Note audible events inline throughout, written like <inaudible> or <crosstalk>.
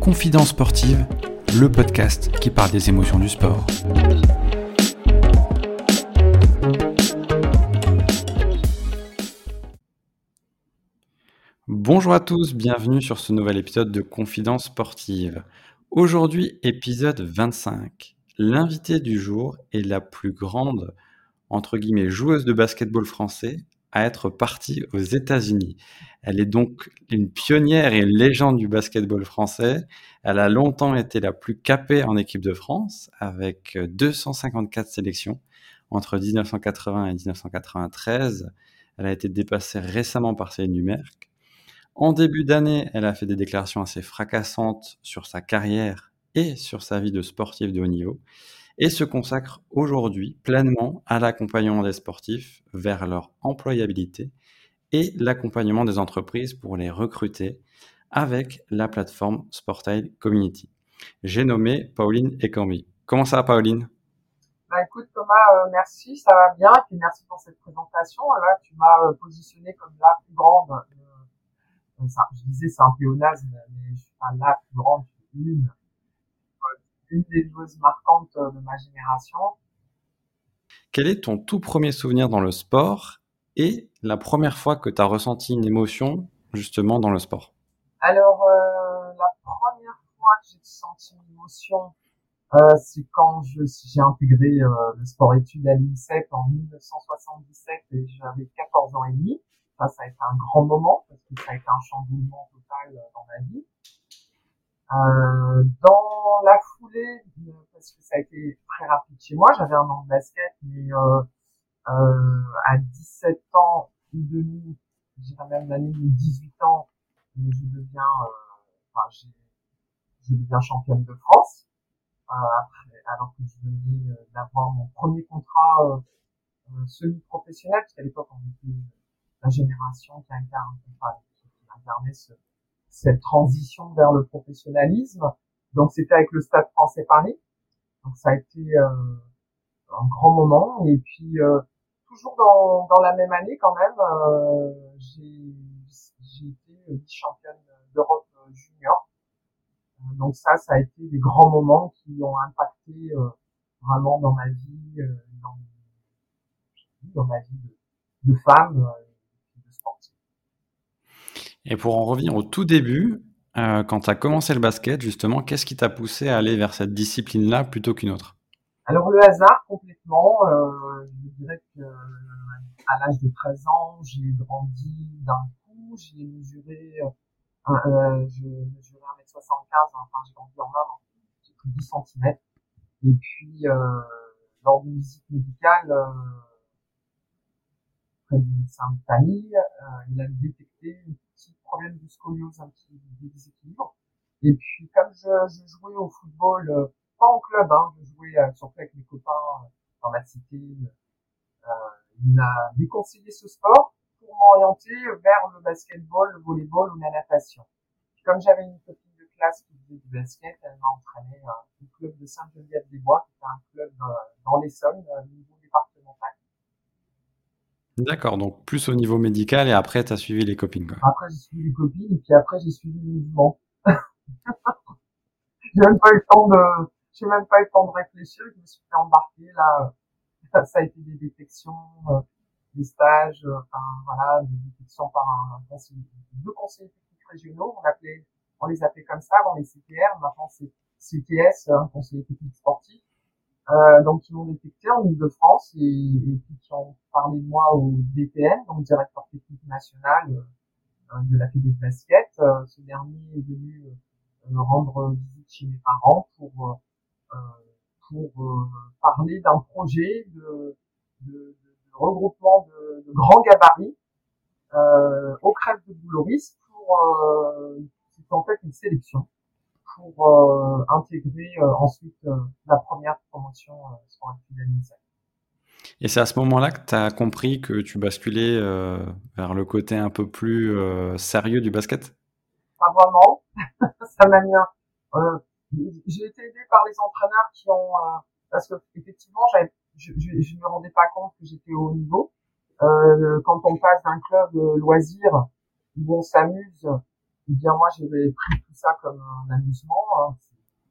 Confidence sportive, le podcast qui parle des émotions du sport. Bonjour à tous, bienvenue sur ce nouvel épisode de Confidence sportive. Aujourd'hui, épisode 25. L'invité du jour est la plus grande, entre guillemets, joueuse de basketball français à être partie aux États-Unis. Elle est donc une pionnière et une légende du basketball français. Elle a longtemps été la plus capée en équipe de France avec 254 sélections entre 1980 et 1993. Elle a été dépassée récemment par Céline Dumerc. En début d'année, elle a fait des déclarations assez fracassantes sur sa carrière et sur sa vie de sportive de haut niveau et se consacre aujourd'hui pleinement à l'accompagnement des sportifs vers leur employabilité et l'accompagnement des entreprises pour les recruter avec la plateforme Sportile Community. J'ai nommé Pauline Ekambi. Comment ça Pauline? Bah écoute Thomas, euh, merci, ça va bien, et puis merci pour cette présentation. Là, tu m'as euh, positionné comme la plus grande. Euh, je disais c'est un pléonasme, mais je suis pas la plus grande, une une des joueuses marquantes euh, de ma génération. Quel est ton tout premier souvenir dans le sport et la première fois que tu as ressenti une émotion justement dans le sport? Alors, euh, la première fois que j'ai senti une émotion, euh, c'est quand j'ai intégré le sport études à l'INSEP en 1977 et j'avais 14 ans et demi. Ça, ça a été un grand moment parce que ça a été un chamboulement total dans ma vie. Euh, dans la foulée, parce que ça a été très rapide chez moi, j'avais un an de basket, mais euh, euh, à 17 ans et demi, j'irais même l'année de 18 ans, je deviens, euh, enfin, deviens championne de France. Euh, après, alors que je venais d'avoir mon premier contrat semi-professionnel, parce qu'à l'époque on était la génération qui incarne, enfin, qui incarnait ce, cette transition vers le professionnalisme. Donc c'était avec le Stade Français Paris. Donc ça a été euh, un grand moment. Et puis euh, toujours dans, dans la même année quand même, euh, j'ai été vice-championne d'Europe junior. Donc ça, ça a été des grands moments qui ont impacté vraiment dans ma vie, dans, dans ma vie de femme et pour en revenir au tout début, euh, quand tu as commencé le basket, justement, qu'est-ce qui t'a poussé à aller vers cette discipline-là plutôt qu'une autre? Alors le hasard complètement. Euh, je dirais que à l'âge de 13 ans, j'ai grandi d'un coup. J'ai mesuré, euh, euh, je mesurais 1m75, enfin j'ai grandi en un an. J'ai pris 10 cm. Et puis euh, lors d'une visite médicale, euh, près du médecin de famille, il a détecté une problème de scoliose, un petit déséquilibre. Et puis, comme je, je jouais au football, euh, pas en club, hein, je jouais euh, surtout avec mes copains euh, dans ma cité, il m'a déconseillé ce sport pour m'orienter vers le basketball, le volleyball ou la natation. comme j'avais une copine de classe qui faisait du basket, elle m'a entraîné au club de Sainte-Geneviève-des-Bois, qui est un club dans l'Essonne, niveau. D'accord, donc plus au niveau médical et après tu as suivi les copines. Quoi. Après j'ai suivi les copines et puis après j'ai suivi le mouvement. <laughs> j'ai même pas eu le temps de, j'ai même pas eu le temps de réfléchir, je me suis fait embarquer là. <laughs> Ça a été des détections, euh, des stages, euh, enfin voilà, des détections par un, conseiller, deux conseillers techniques régionaux, on appelait, on les appelait comme ça avant les CTR, maintenant c'est CTS, un conseiller technique sportif euh, donc qui m'ont détecté en Ile-de-France et, et, qui ont parlé de moi au DPN, donc directeur technique national euh, de la Fédé de basket. Euh, ce dernier est venu euh, rendre visite chez mes parents pour pour parler d'un projet de, de, de, regroupement de, de grands gabarits au crève de Bouloris pour en fait une sélection pour euh, intégrer euh, ensuite euh, la première promotion sportive l'INSEP. Et c'est à ce moment-là que tu as compris que tu basculais vers le côté un peu plus sérieux du basket? Pas vraiment. <laughs> Ça m'a mis. J'ai été aidé par les entraîneurs qui ont... parce que effectivement, je, je, je me rendais pas compte que j'étais au haut niveau. Quand on passe d'un club loisir où on s'amuse, bien moi j'avais pris tout ça comme un amusement. Hein.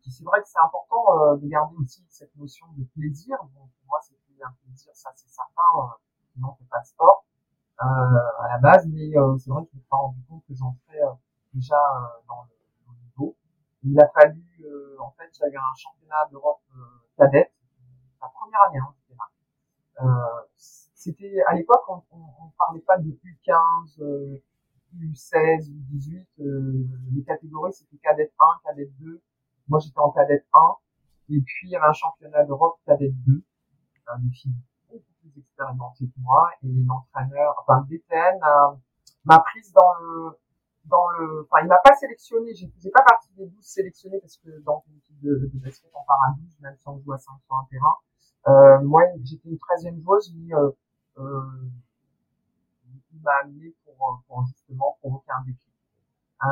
C'est vrai que c'est important euh, de garder aussi cette notion de plaisir. Bon, pour moi c'était un plaisir, ça c'est certain. Euh, sinon c'est pas de sport euh, à la base, mais c'est vrai que je me suis rendu compte que j'en fais déjà dans le, dans le niveau. Il a fallu, en fait, j'avais un championnat d'Europe cadette, la première année, hein, c'était là. c'était à l'époque on, on, on, parlait pas de U15, euh, U16, U18. Euh, les catégories c'était cadette 1, cadette 2. Moi j'étais en cadette 1. Et puis il y avait un championnat d'Europe cadette 2. Un des beaucoup plus expérimentées que moi. Et l'entraîneur, enfin le DTN m'a prise dans le dans le, enfin, il m'a pas sélectionné, je faisais pas partie des 12 sélectionnés parce que dans une équipe de, de basket, on part à 12, même si on joue à 5 sur un terrain. Euh, moi, j'étais une 13e joueuse, mais euh, euh, il m'a amené pour, pour justement provoquer un déclic. Euh,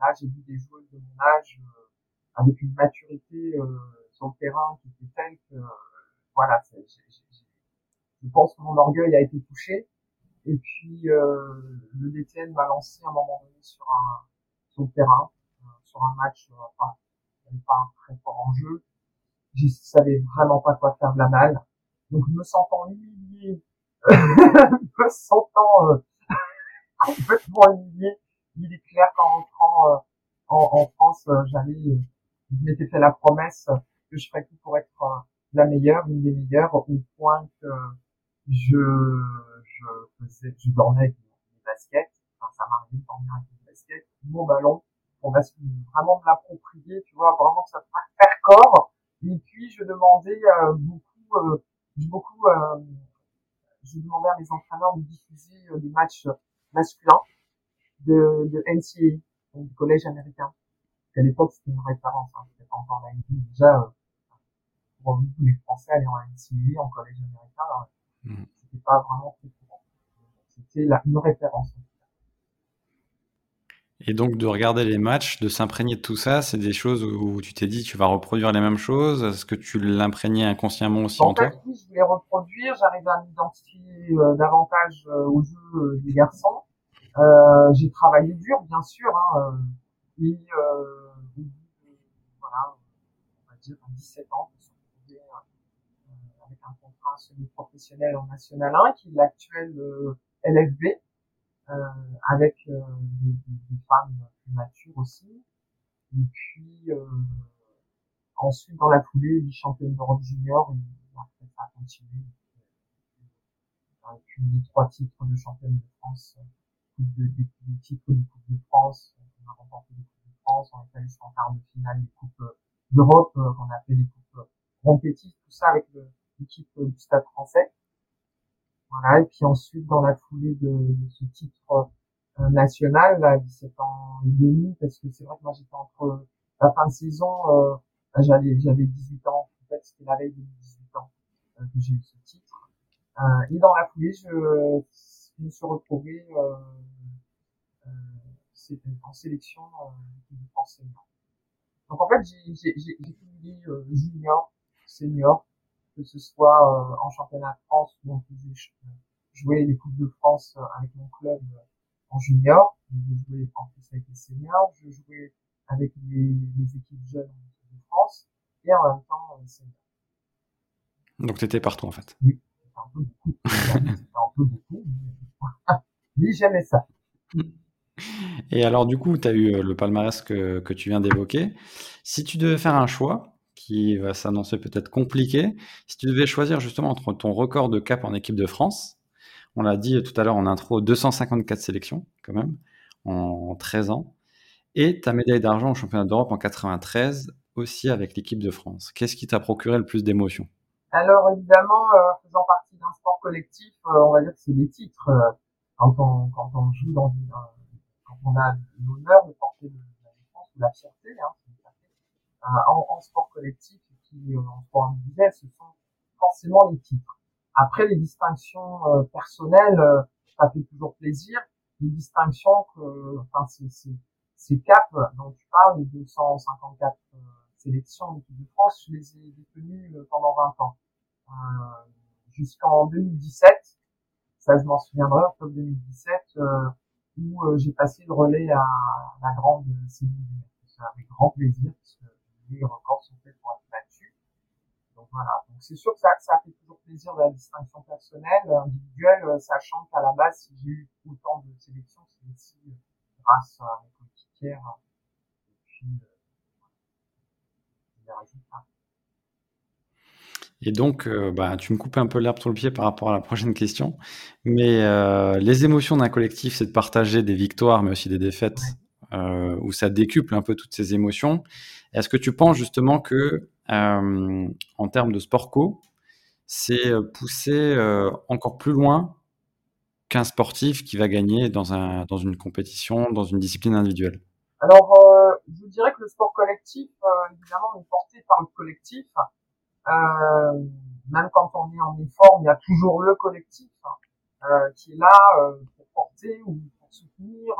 là, j'ai vu des joueuses de mon âge euh, avec une maturité euh, sur le terrain qui était telle que, voilà, je pense que mon orgueil a été touché. Et puis, le DTN m'a lancé à un moment donné sur un sur le terrain, sur un match, avait pas un très fort enjeu je savais vraiment pas quoi faire de la malle. Donc me sentant humilié, <laughs> me sentant euh, complètement humilié, il est clair qu'en rentrant euh, en, en, France, euh, j'allais, je m'étais fait la promesse que je ferais tout pour être la meilleure, une des meilleures, au point que je, je faisais, je dormais avec mes baskets, enfin, ça m'arrivait de dormir avec mes baskets, mon ballon, on va vraiment me l'approprier, tu vois, vraiment ça faire corps, et puis je demandais euh, beaucoup, euh, beaucoup, euh, je demandais à mes entraîneurs de diffuser des matchs masculins de, de NCAA, donc du collège américain. À l'époque, c'était une référence, hein, c'était pas encore la NBA. Déjà, pour nous, les Français aller en NCAA, en collège américain, mmh. c'était pas vraiment très courant. C'était une référence. Et donc de regarder les matchs, de s'imprégner de tout ça, c'est des choses où tu t'es dit tu vas reproduire les mêmes choses? Est-ce que tu l'imprégnais inconsciemment aussi en, en fait, toi? Oui, je voulais reproduire. J'arrivais à m'identifier euh, davantage euh, au jeu euh, des garçons. Euh, j'ai travaillé dur, bien sûr. Hein, et voilà, on va dire à 17 ans, je suis avec un contrat semi-professionnel en National 1, qui est l'actuel LFB. Euh, avec euh, des, des, femmes plus matures aussi. Et puis euh, ensuite dans la foulée, les championnes d'Europe junior, et après ça a continué. Puis les trois titres de championne de France, des, des, des, titres de Coupe de France, on a remporté les Coupes de France, on est allé jusqu'en quart de finale des Coupes d'Europe, qu'on a fait les Coupes Ronchetti, tout ça avec l'équipe du Stade français. Voilà, et puis ensuite, dans la foulée de, de ce titre euh, national, à 17 ans et demi, parce que c'est vrai que moi j'étais entre la fin de saison, euh, j'avais j'avais 18 ans, en fait c'était la veille de 18 ans euh, que j'ai eu ce titre. Euh, et dans la foulée, je, je me suis retrouvé euh, en sélection de France senior. Donc en fait, j'ai cumulé junior, senior, que ce soit euh, en championnat de France où on faisait jouer les Coupes de France euh, avec mon club euh, en junior, je jouais en plus avec les seniors, je jouais avec les, les équipes jeunes de France et en même temps les seniors. Donc tu étais partout en fait. Oui, c'était un peu beaucoup. <laughs> c'était un peu beaucoup, mais, <laughs> j'aimais ça. Et alors du coup, tu as eu le palmarès que, que tu viens d'évoquer. Si tu devais faire un choix, qui va s'annoncer peut-être compliqué. Si tu devais choisir justement entre ton record de cap en équipe de France, on l'a dit tout à l'heure en intro, 254 sélections quand même en 13 ans, et ta médaille d'argent au championnat d'Europe en 93 aussi avec l'équipe de France. Qu'est-ce qui t'a procuré le plus d'émotions? Alors évidemment, euh, faisant partie d'un sport collectif, euh, on va dire que c'est les titres. Euh, quand, on, quand on joue dans une, quand on a l'honneur de porter la défense ou la fierté, hein, en, en, sport collectif qui en sport individuel, ce sont forcément les titres. Après les distinctions euh, personnelles, euh, ça fait toujours plaisir. Les distinctions que, enfin, ces, ces, caps dont tu parles, les 254 euh, sélections de France, je les ai détenues pendant 20 ans. Jusqu'en 2017, ça je m'en souviendrai, octobre 2017, euh, où euh, j'ai passé le relais à la grande Céline avec grand plaisir, parce que les records sont faits pour être battus. Donc voilà, donc c'est sûr que ça, ça fait toujours plaisir de la distinction personnelle, individuelle, sachant qu'à la base, si j'ai eu autant de sélections, c'est aussi grâce à mes coéquipières et puis euh. Et donc, euh, bah, tu me coupes un peu l'herbe sur le pied par rapport à la prochaine question. Mais euh, les émotions d'un collectif, c'est de partager des victoires, mais aussi des défaites, euh, où ça décuple un peu toutes ces émotions. Est-ce que tu penses justement que, euh, en termes de sport co, c'est pousser euh, encore plus loin qu'un sportif qui va gagner dans, un, dans une compétition, dans une discipline individuelle? Alors, je dirais que le sport collectif, évidemment, est porté par le collectif. Euh, même quand on est en uniforme, il y a toujours le collectif hein, euh, qui est là euh, pour porter ou pour soutenir.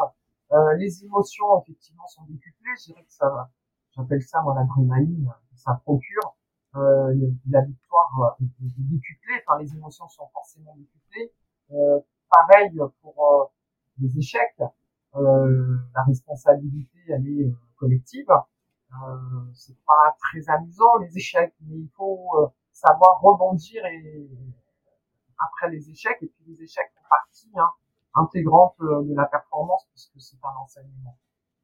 les émotions, effectivement, sont décuplées. Je dirais que ça, j'appelle ça moi l'adrénaline, ça procure. la victoire est décuplée, enfin les émotions sont forcément décuplées. pareil pour les échecs, la responsabilité elle est collective. Euh, c'est pas très amusant les échecs, mais il faut euh, savoir rebondir et après les échecs et puis les échecs font partie hein, intégrante euh, de la performance puisque c'est un enseignement.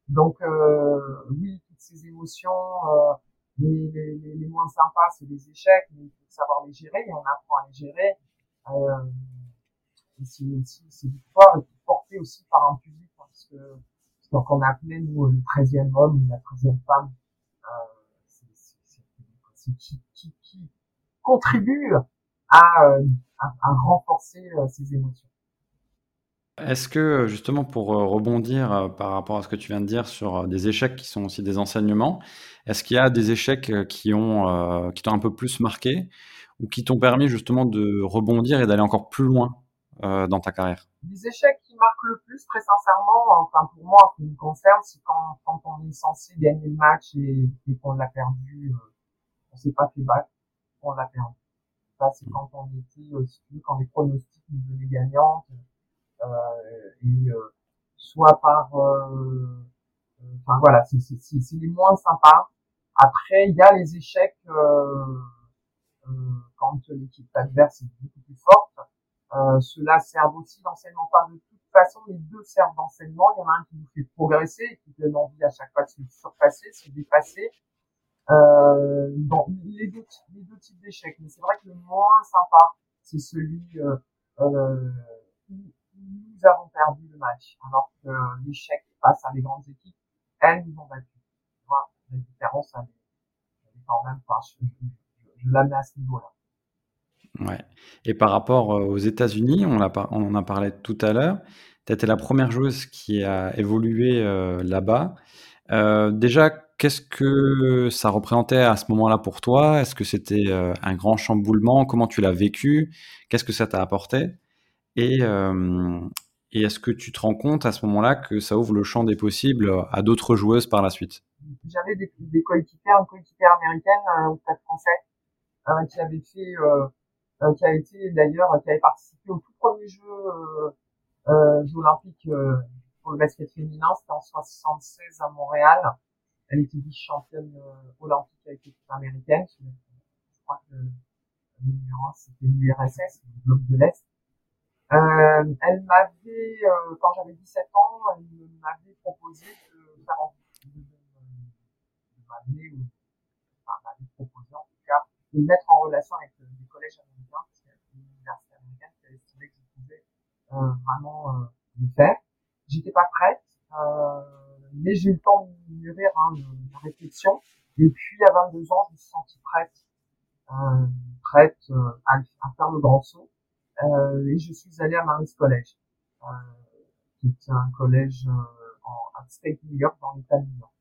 Donc euh, oui, toutes ces émotions, euh, les, les, les, moins sympas, c'est les échecs, mais il faut savoir les gérer et on apprend à les gérer. Euh, et c'est aussi ces victoires portées aussi par un public hein, parce que donc on appelait nous le 13e homme, la 13e femme. Euh, c'est qui, qui, contribue à, euh, renforcer euh, ces émotions. Est-ce que justement pour rebondir par rapport à ce que tu viens de dire sur des échecs qui sont aussi des enseignements, est-ce qu'il y a des échecs qui ont qui t'ont un peu plus marqué ou qui t'ont permis justement de rebondir et d'aller encore plus loin? Euh, dans ta carrière? Les échecs qui marquent le plus, très sincèrement, enfin pour moi, ce qui me concerne, c'est quand, quand on est censé gagner le match et, et qu'on l'a perdu, euh, on s'est pas fait battre, on l'a perdu. Ça, c'est quand on était, euh, quand les pronostics nous venaient gagnantes, euh, et euh, soit par, euh, enfin voilà, c'est les moins sympas. Après, il y a les échecs quand l'équipe adverse est beaucoup plus forte cela sert aussi d'enseignement. Enfin, de toute façon, les deux servent d'enseignement. Il y en a un qui nous fait progresser, qui donne envie à chaque fois de se surpasser, de se dépasser. Euh, bon, les deux, les deux types d'échecs. Mais c'est vrai que le moins sympa, c'est celui euh, euh, où nous avons perdu le match. Alors que l'échec face à des grandes équipes, elles nous ont battus. Tu vois, la différence, elle est, quand même, je, je, je la mets à ce niveau-là. Et par rapport aux États-Unis, on, en a parlé tout à l'heure, tu étais la première joueuse qui a évolué euh, là-bas. Euh, déjà, qu'est-ce que ça représentait à ce moment-là pour toi? Est-ce que c'était euh, un grand chamboulement? Comment tu l'as vécu? Qu'est-ce que ça t'a apporté? Et, est-ce que tu te rends compte à ce moment-là que ça ouvre le champ des possibles à d'autres joueuses par la suite? J'avais des, des coéquipières, une coéquipière américaine au Stade français qui avait fait euh, qui a été d'ailleurs, qui avait participé au tout premier jeu euh, euh, olympiques pour le basket féminin, c'était en 76 à Montréal. Elle était vice-championne olympique avec l'équipe américaine. Je crois que le numéro 1 c'était l'URSS, le bloc de l'Est. Euh, elle m'avait, euh, quand j'avais 17 ans, elle m'avait proposé de faire de m'amener, ou, enfin, m'avait proposé en tout cas, de me mettre en relation avec des collèges Euh, vraiment euh, le faire. J'étais pas prête, euh, mais j'ai eu le temps de mûrir hein, la réflexion. Et puis à 22 ans, je me suis sentie prête, euh, prête à, à, faire le grand saut. Euh, et je suis allée à Maris College, euh, qui est un collège en upstate New York, dans l'État de New York.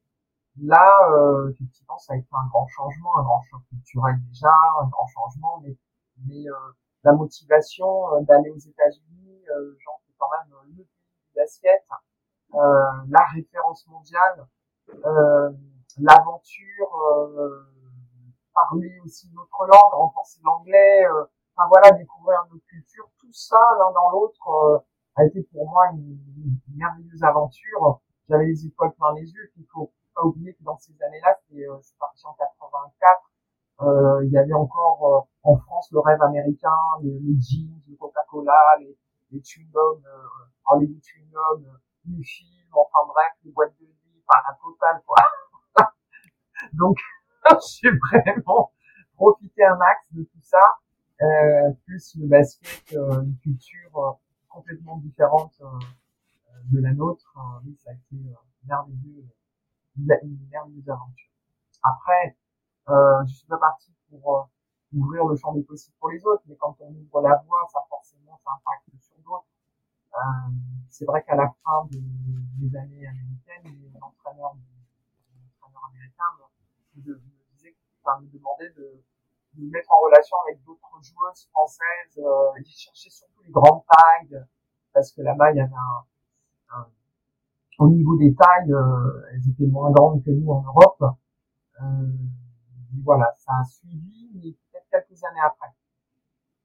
Là, effectivement, ça a été un grand changement, un grand choc culturel déjà, un grand changement, mais, mais la motivation d'aller aux États-Unis euh, genre c'est quand même le pays du euh, la référence mondiale, euh, l'aventure, parler aussi notre langue, renforcer l'anglais, enfin voilà, découvrir notre culture, tout ça l'un dans l'autre a été pour moi une, merveilleuse aventure. J'avais les étoiles plein les yeux. Il faut pas oublier que dans ces années-là, c'est parti en 84. Euh, il y avait encore en France le rêve américain, les, jeans, le Coca-Cola, les, les chewing-gums, euh, les chewing-gums, les films, enfin bref, les boîtes de nuit, enfin la totale quoi. <laughs> Donc <laughs> j'ai vraiment profiter un max de tout ça, euh, plus le basket, euh, une culture euh, complètement différente de la nôtre. oui, ça a été merveilleux, une merveilleuse aventure. Après, je suis pas parti pour ouvrir le champ des possibles pour les autres, mais quand on ouvre la voie, ça forcément, ça impacte. Euh, c'est vrai qu'à la fin des années américaines, les entraîneurs, me, me, disaient, enfin, me demandaient de, de mettre en relation avec d'autres joueuses françaises. Euh, ils cherchaient surtout les grandes tailles parce que là-bas il y avait un, un, au niveau des tailles, euh, elles étaient moins grandes que nous en Europe. Euh, voilà, ça a suivi, mais quelques années après.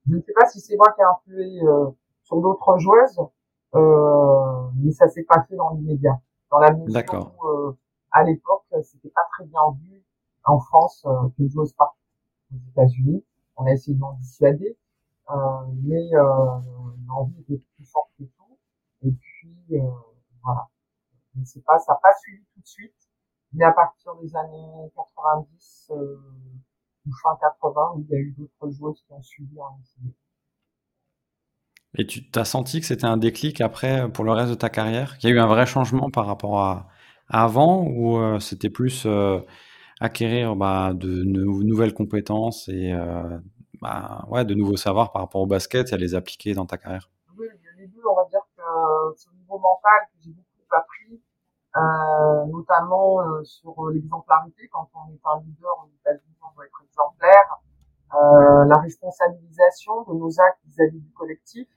Je ne sais pas si c'est moi qui ai influé euh, sur d'autres joueuses, euh, mais ça s'est pas fait dans l'immédiat. Dans la mesure où, euh, à l'époque, c'était pas très bien vu en France euh, qu'une joueuse parte aux États-Unis. On a essayé de m'en dissuader, euh, mais euh, l'envie était plus forte que tout. Et puis euh, voilà. Je ne sais pas, ça n'a pas suivi tout de suite, mais à partir des années 90 euh, ou fin 80, il y a eu d'autres joueuses qui ont suivi en NCA. Et tu as senti que c'était un déclic après pour le reste de ta carrière? Qu'il y a eu un vrai changement par rapport à, avant ou euh, c'était plus euh, acquérir bah, de, nouvelles compétences et euh, bah, ouais, de nouveaux savoirs par rapport au basket et à les appliquer dans ta carrière? Oui, les deux, on va dire que c'est au niveau mental que j'ai beaucoup appris, euh, notamment euh, sur l'exemplarité. Quand on est un leader aux États-Unis, on doit être exemplaire. Euh, la responsabilisation de nos actes vis-à-vis du collectif,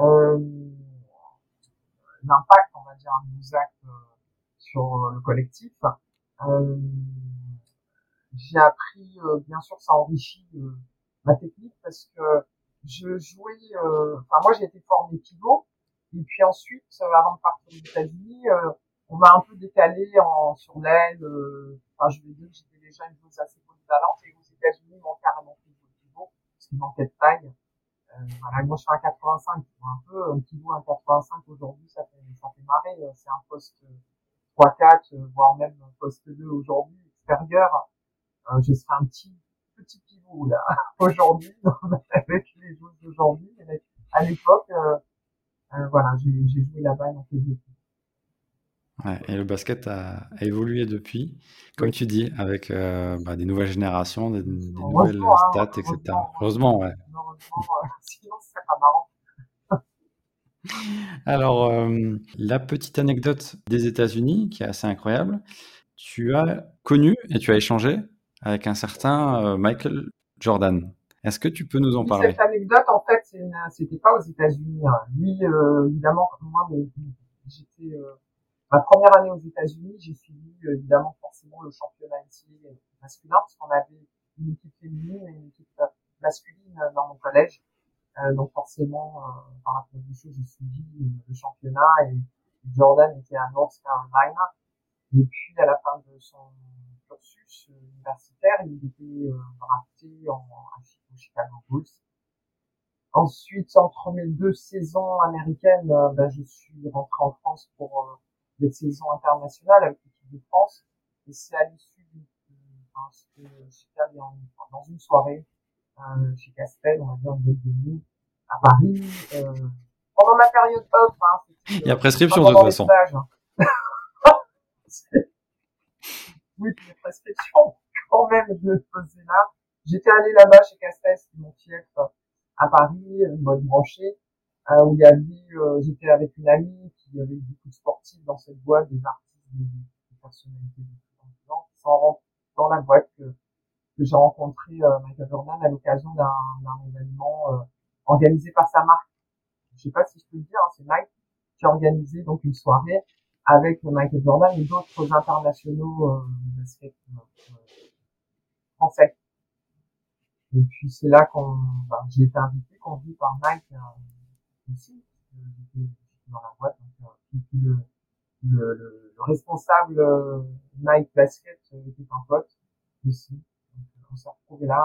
euh, l'impact, on va dire, de nos actes sur le collectif. Euh, j'ai appris, euh, bien sûr, ça enrichit euh, ma technique parce que je jouais, euh, enfin moi j'ai été formé pivot et puis ensuite, avant de partir aux États-Unis, on m'a un peu décalé en sur l'aile. Enfin, je vais dire que j'étais déjà une joueuse assez polyvalente et États-Unis, carrément fait pivot parce qu'il manquait de taille. Euh, voilà, moi je fais un 85, un peu un pivot, un 85 aujourd'hui, ça fait ça fait marrer. C'est un poste 3-4, voire même un poste 2 aujourd'hui, extérieur. Euh, je serai un petit petit pivot là <laughs> aujourd'hui <laughs> avec les joueurs d'aujourd'hui. À l'époque, euh, euh, voilà, j'ai joué là-bas dans les Ouais, et le basket a, a, évolué depuis, comme tu dis, avec euh, bah, des nouvelles générations, des, des nouvelles hein, stats, etc. Heureusement, ouais. <laughs> sinon, pas marrant. <laughs> Alors, euh, la petite anecdote des États-Unis, qui est assez incroyable, tu as connu et tu as échangé avec un certain euh, Michael Jordan. Est-ce que tu peux nous en parler? Cette anecdote, en fait, c'était pas aux États-Unis. Hein. Lui, euh, évidemment, comme moi, mais j'étais euh, ma première année aux États-Unis, j'ai suivi évidemment forcément le championnat masculin parce qu'on avait une équipe féminine et une équipe masculine dans mon collège. donc forcément, par la des choses, j'ai suivi le championnat et Jordan était à North Carolina. Et puis à la fin de son cursus universitaire, il était euh, drafté en, en Chicago Bulls. Ensuite, entre mes deux saisons américaines, euh, ben, je suis rentré en France pour euh, des saisons internationales avec l'équipe de France. Et c'est à l'issue d'une, enfin, dans une soirée euh, chez Castel, on va dire en boîte de nuit, à Paris. Euh, pendant ma période off, hein, <laughs> il y a prescription de toute façon. Hein. oui, les prescriptions, quand même, le faisais là. J'étais allé là-bas chez Castes, mon fief, à Paris, une bonne branchée, euh, où il y avait, euh, j'étais avec une amie qui avait beaucoup de sportifs dans cette boîte, des artistes, des, des personnalités qui sont dans la boîte que, j'ai rencontré euh, Michael Jordan à l'occasion d'un, événement euh, organisé par sa marque. Je sais pas si je peux le dire, hein, c'est Nike qui a organisé donc une soirée avec Michael Jordan et d'autres internationaux euh, basket euh, français. Et puis c'est là qu'on, bah, j'ai été invité, conduit par Mike euh, aussi. Dans la boîte. Donc, euh, le, le, le, le, responsable euh, Nike Basket était un pote aussi. Donc, on s'est retrouvés là,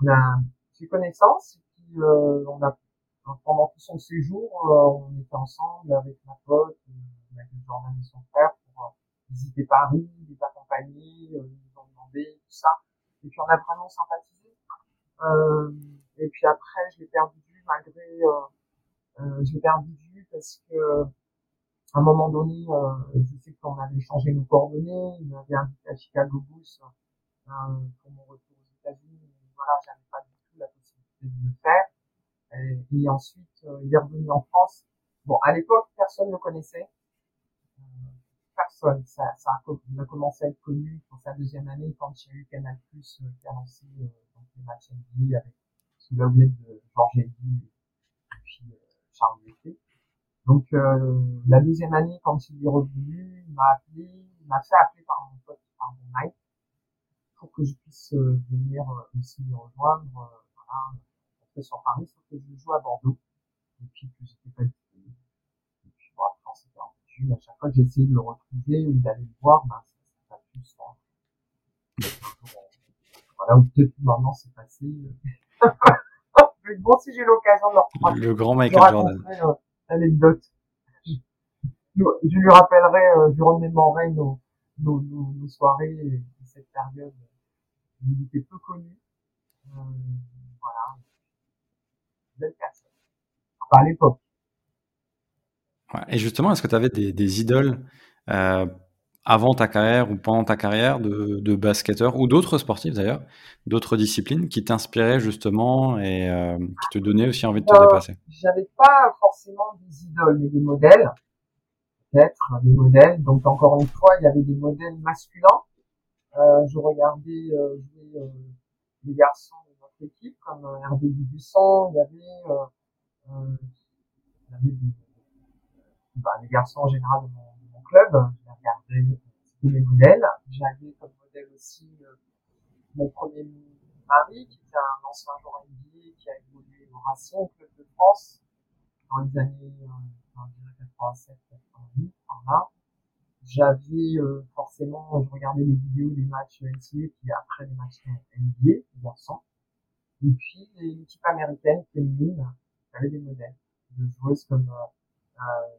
on a, fait connaissance et puis euh, on a pendant tout son séjour, on était ensemble avec ma pote, avec Jordan et son frère pour visiter Paris, les accompagner, nous ont demandé tout ça. Et puis on a vraiment sympathisé. Euh, et puis après, je l'ai perdu malgré, euh, euh, je l'ai perdu parce que à un moment donné, euh, je sais qu'on avait changé nos coordonnées, il m'avait invité à Chicago Bulls euh, pour mon retour aux États-Unis. Voilà, j'avais pas du tout la possibilité de le faire. Et, et ensuite, euh, il est revenu en France. Bon, à l'époque, personne ne le connaissait. personne. Ça, ça a, il a commencé à être connu pour sa deuxième année quand il y a eu Canal Plus qui a lancé donc, les matchs NBA avec sous la de Georges Eddy et puis euh, Charles Lété. Donc euh, la deuxième année, quand il est revenu, il m'a appelé, il m'a fait appeler par mon pote, par mon Mike, pour que je puisse euh, venir aussi les rejoindre. voilà, fait sur Paris, sauf que je joue à Bordeaux, et puis que j'étais pas disponible. Et puis bon, après on s'était entendu, à chaque fois que j'essayais de le retrouver ou d'aller le voir, ben ça n'a pas pu se faire. <laughs> voilà, ou peut-être maintenant c'est passé. <laughs> bon, si j'ai l'occasion de le reprendre. Le grand Michael Jordan. L'anecdote. Je, lui rappellerai, euh, je remémorerai nos, nos, nos, soirées et, cette période. Il était peu connu. Euh, voilà. Belle personne. Enfin, à l'époque. Ouais. Et justement, est-ce que tu avais des, des idoles euh, avant ta carrière ou pendant ta carrière de, de basketteur ou d'autres sportifs d'ailleurs, d'autres disciplines qui t'inspiraient justement et euh, qui te donnaient aussi envie de te euh, dépasser? J'avais pas forcément des idoles, mais des modèles, peut-être des modèles. Donc encore une fois, il y avait des modèles masculins. Euh, je regardais jouer euh, les garçons de notre équipe comme Hervé Dubuisson, il y avait, il y avait des, bah, les garçons en général de mon, de mon club regardé mes modèles. J'avais comme modèle aussi euh, mon premier mari, qui était un ancien joueur NBA, qui a évolué au Racing, au Club de France, dans les années euh, 87, 88, par. J'avais euh, forcément, je regardais les vidéos des matchs NCA, puis après les matchs NBA, garçons. Et puis l'équipe américaine féminine, j'avais des modèles de joueuses comme euh, euh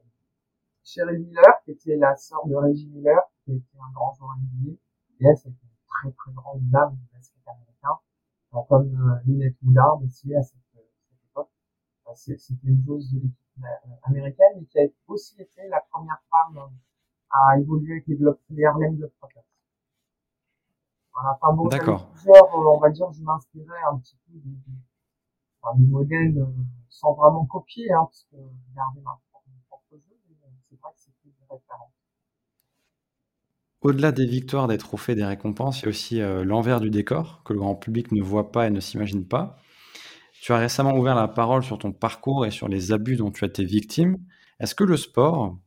Cheryl Miller, qui était la sœur de Reggie Miller, qui était un grand joueur NBA. Et elle, c'était une très très grande dame du basket américain. Alors, comme euh, Lynette Woodard aussi à cette, euh, cette époque. Euh, c'était une joueuse de l'équipe euh, américaine et qui a aussi été la première femme à évoluer avec les, Globe, les Harlem Globetrotters. Voilà, enfin bon, plusieurs, on va dire, je m'inspirais un petit peu des, des, enfin, des modèles sans vraiment copier, hein, parce que j'ai gardé ma propre jeu c'est Au-delà des victoires, des trophées, des récompenses, il y a aussi euh, l'envers du décor que le grand public ne voit pas et ne s'imagine pas. Tu as récemment ouvert la parole sur ton parcours et sur les abus dont tu as été victime. Est-ce que le sport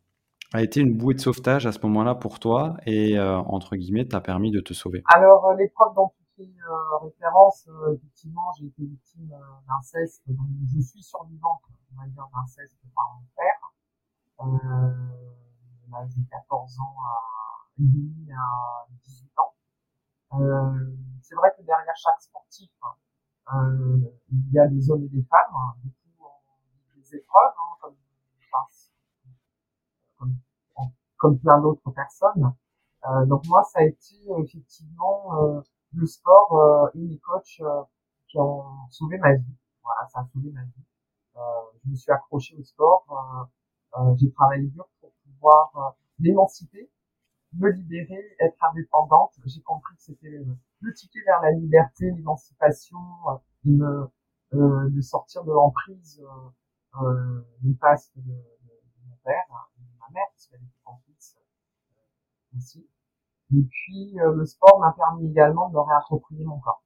a été une bouée de sauvetage à ce moment-là pour toi et, euh, entre guillemets, t'a permis de te sauver? Alors, euh, l'épreuve dont tu fais référence, effectivement, j'ai été victime d'inceste. Donc, je suis survivante, on va dire, d'inceste par mon père l'âge de 14 ans à, à 18 ans. Euh, c'est vrai que derrière chaque sportif, euh, il y a des hommes et des femmes, hein, beaucoup ont des épreuves, hein, comme, enfin, comme, plein d'autres personnes. Euh, donc moi, ça a été effectivement euh, le sport euh, et mes coachs euh, qui ont sauvé ma vie. Voilà, ça a sauvé ma vie. Euh, je me suis accroché au sport. Euh, j'ai travaillé dur pouvoir euh, m'émanciper, me libérer, être indépendante. J'ai compris que c'était le ticket vers la liberté, l'émancipation, euh, et me, euh, de sortir de l'emprise euh, néfaste de, de, de, mon père et de ma mère, parce qu'elle était complice aussi. Et puis le sport m'a permis également de réapproprier mon corps.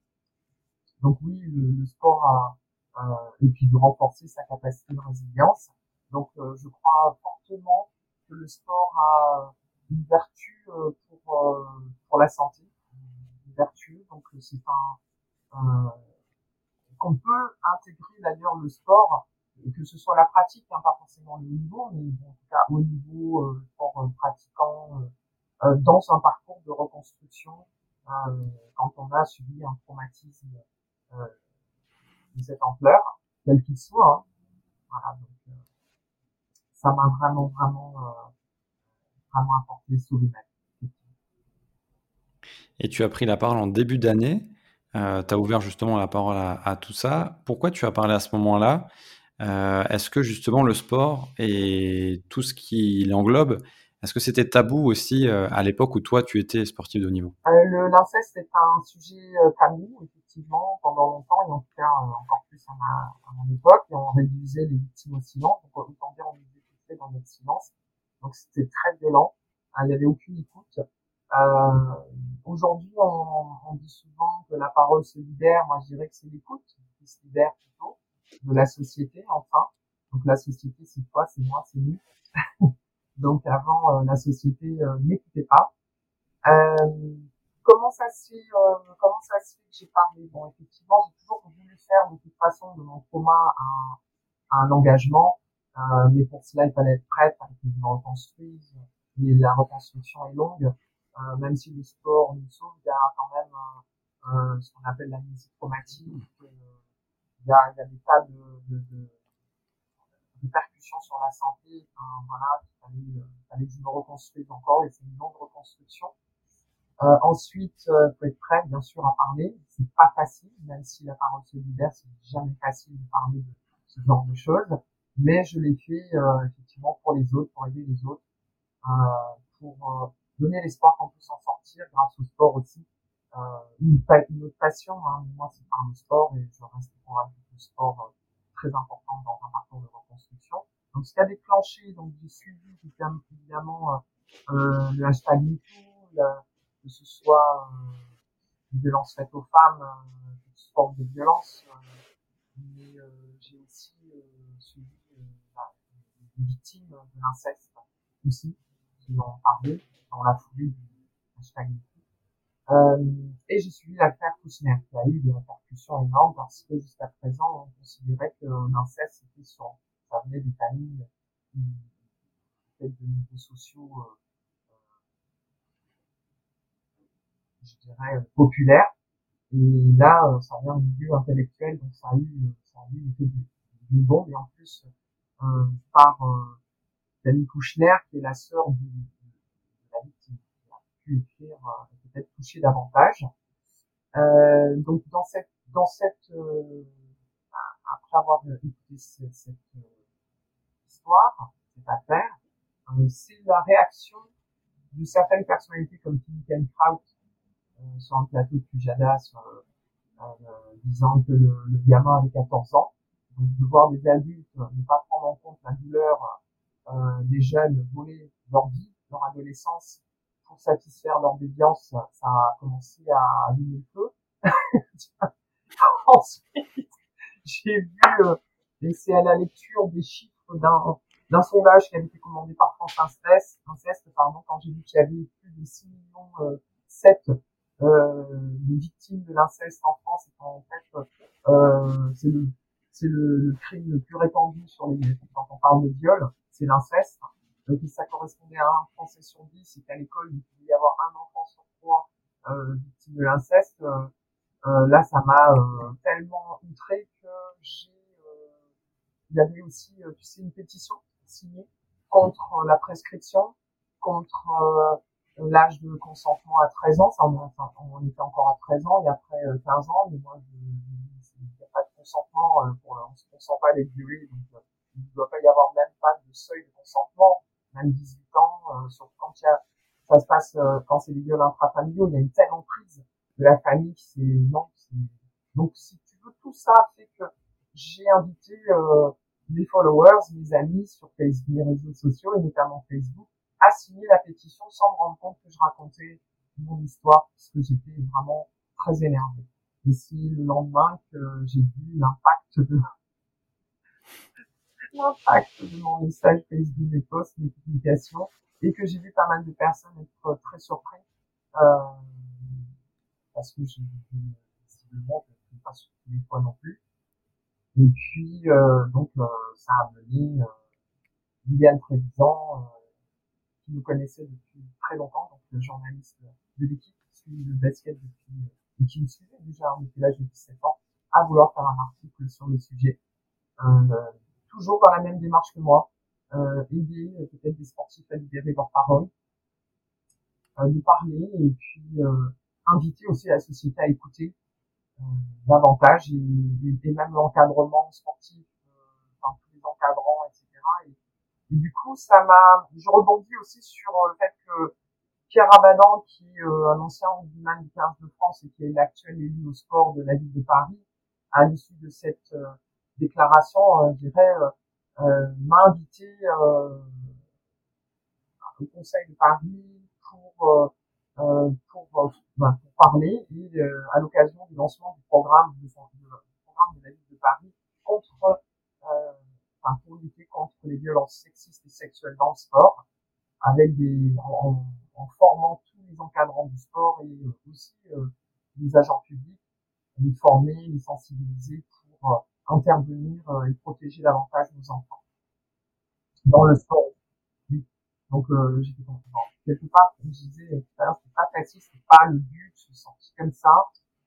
Donc oui, le, le sport a, euh, et puis de renforcer sa capacité de résilience. Donc, euh, je crois fortement que le sport a une vertu euh, pour euh, pour la santé, une vertu. Donc, c'est un qu'on peut intégrer d'ailleurs le sport et que ce soit la pratique, hein, pas forcément le niveau, mais en tout cas au niveau euh, pour pratiquant dans un parcours de reconstruction quand on a subi un traumatisme de cette ampleur, quel qu'il soit. Hein. Voilà, ça m'a vraiment, vraiment, vraiment apporté sauver ma vie. Et tu as pris la parole en début d'année. Euh, tu as ouvert justement la parole à, à, tout ça. Pourquoi tu as parlé à ce moment-là? Euh, Est-ce que justement le sport et tout ce qui l'englobe, est-ce que c'était tabou aussi euh, à l'époque où toi tu étais sportif de haut niveau? Euh, L'inceste est un sujet euh, tabou, effectivement, pendant longtemps, et en tout cas euh, encore plus à, ma, à mon époque, et on réduisait les victimes au silence, donc autant dire on écoutait dans notre silence. Donc c'était très violent, il n'y avait aucune écoute. Euh, Aujourd'hui, on, on, dit souvent que la parole se libère. Moi, je dirais que c'est l'écoute qui se libère plutôt de la société, enfin. Donc la société, c'est quoi C'est moi, c'est nous. <laughs> Donc avant, euh, la société euh, n'écoutait pas. Euh, comment ça se fait euh, Comment ça se fait que j'ai parlé? Bon, effectivement, j'ai toujours voulu faire de toute façon de mon trauma un, un engagement, mais pour cela, il fallait être prête à ce que je me reconstruise. Et la reconstruction est longue. Euh, même si le sport nous sauve, il y a quand même euh, ce qu'on appelle la musique traumatique. Euh, il y, a, il des tas de, de, percussions sur la santé. Voilà, il fallait, fallait que je me reconstruise encore et c'est une longue reconstruction. Euh, ensuite, euh, faut être prêt, bien sûr, à parler. C'est pas facile, même si la parole se libère, c'est jamais facile de parler de ce genre de choses. Mais je l'ai fait euh, effectivement pour les autres, pour aider les autres, euh, pour donner l'espoir qu'on peut s'en sortir grâce au sport aussi. Euh, une, une, autre passion, hein, moi c'est par le sport et je reste convaincu que le sport euh, très important dans un parcours de reconstruction. Donc ce qui a déclenché, donc j'ai suivi évidemment euh, euh, le hashtag MeToo, que ce soit euh, les violences faites aux femmes, euh, toute forme de violence, euh, mais euh, j'ai aussi euh, suivi euh, les victimes de l'inceste aussi, qui ont parlé dans la foulée du hashtag euh, et j'ai suivi l'affaire Kouchner, qui a eu des répercussions énormes parce que jusqu'à présent, on considérait que l'inceste, c'était sur, ça venait des familles étaient de niveaux sociaux, euh, je dirais, populaires. Et là, euh, ça vient du milieu intellectuel, donc ça a eu, ça a eu d'une bombe. Et en plus, euh, par euh, Dani Kouchner, qui est la sœur du, victime qui a pu écrire euh, peut-être toucher davantage. Euh, donc dans cette dans cette euh, après avoir écouté cette, cette euh, histoire, cette affaire, euh, c'est la réaction de certaines personnalités comme Tim Kraut euh, sur un plateau de Pujada sur, disant que le, le, gamin avait 14 ans. Donc de voir des adultes ne pas prendre en compte la douleur des jeunes voler leur vie, leur adolescence pour satisfaire leur déviance, ça a commencé à allumer le feu. <laughs> Ensuite, j'ai vu, euh, et c'est à la lecture des chiffres d'un d'un sondage qui avait été commandé par France Inceste, Inceste pardon, quand j'ai vu qu'il y avait plus de 6 millions euh, 7 euh, de victimes de l'inceste en France, et en fait, euh, c'est le c'est le, crime le plus répandu sur les quand on parle de viol, c'est l'inceste. Donc ça correspondait à un Français sur 10 et qu'à l'école il pouvait y avoir un enfant sur trois euh, victime de l'inceste. Euh, euh, là, ça m'a euh, tellement outré que j'ai. Il y avait aussi, tu sais, une pétition signée contre la prescription, contre l'âge de consentement à 13 ans. Ça, on, on, était encore à 13 ans et après 15 ans, mais moi, de Pour, on ne se consent pas à les violer, donc il ne doit pas y avoir même pas de seuil de consentement même 18 ans, euh, surtout quand y a, ça se passe euh, quand c'est des viols intrafamiliaux, il y a une telle emprise de la famille, c'est non. Donc si tu veux, tout ça fait que j'ai invité euh, mes followers, mes amis sur Facebook, les réseaux sociaux et notamment Facebook, à signer la pétition sans me rendre compte que je racontais mon histoire parce que j'étais vraiment très énervée. Et c'est le lendemain que j'ai vu l'impact de <laughs> l'impact de mon message Facebook, mes posts, mes publications, et que j'ai vu pas mal de personnes être très surpris, euh, parce que je, visiblement, je ne pas sur tous les fois non plus. Et puis, donc, ça a mené Liliane Trévisan, qui nous connaissait depuis très longtemps, donc le journaliste de l'équipe, qui suit le basket depuis, et qui me suivait déjà depuis l'âge de 17 ans, à vouloir faire un article sur le sujet. Euh, toujours dans la même démarche que moi, euh, aider euh, peut-être des sportifs à libérer leurs paroles, euh, nous parler et puis euh, inviter aussi la société à écouter euh, davantage et, et, même l'encadrement sportif, enfin tous les encadrants, etc. Et, et du coup, ça m'a, je rebondis aussi sur le fait que Pierre Abadan, qui est un ancien rugbyman du 15 de France et qui est l'actuel élu au sport de la ville de Paris, à l'issue de cette déclaration, je dirais, euh, m'a invité euh, au Conseil de Paris pour euh, pour, ben, pour, parler et à l'occasion du lancement du programme de, programme de la ville de Paris contre enfin, pour lutter contre les violences sexistes et sexuelles dans le sport avec des en formant tous les encadrants du sport et aussi les agents publics les former les sensibiliser pour intervenir et protéger davantage nos enfants. Dans le sport. Donc euh, j'étais quelque part, comme je disais tout à l'heure, c'est pas facile, c'est pas le but, je suis sorti comme ça,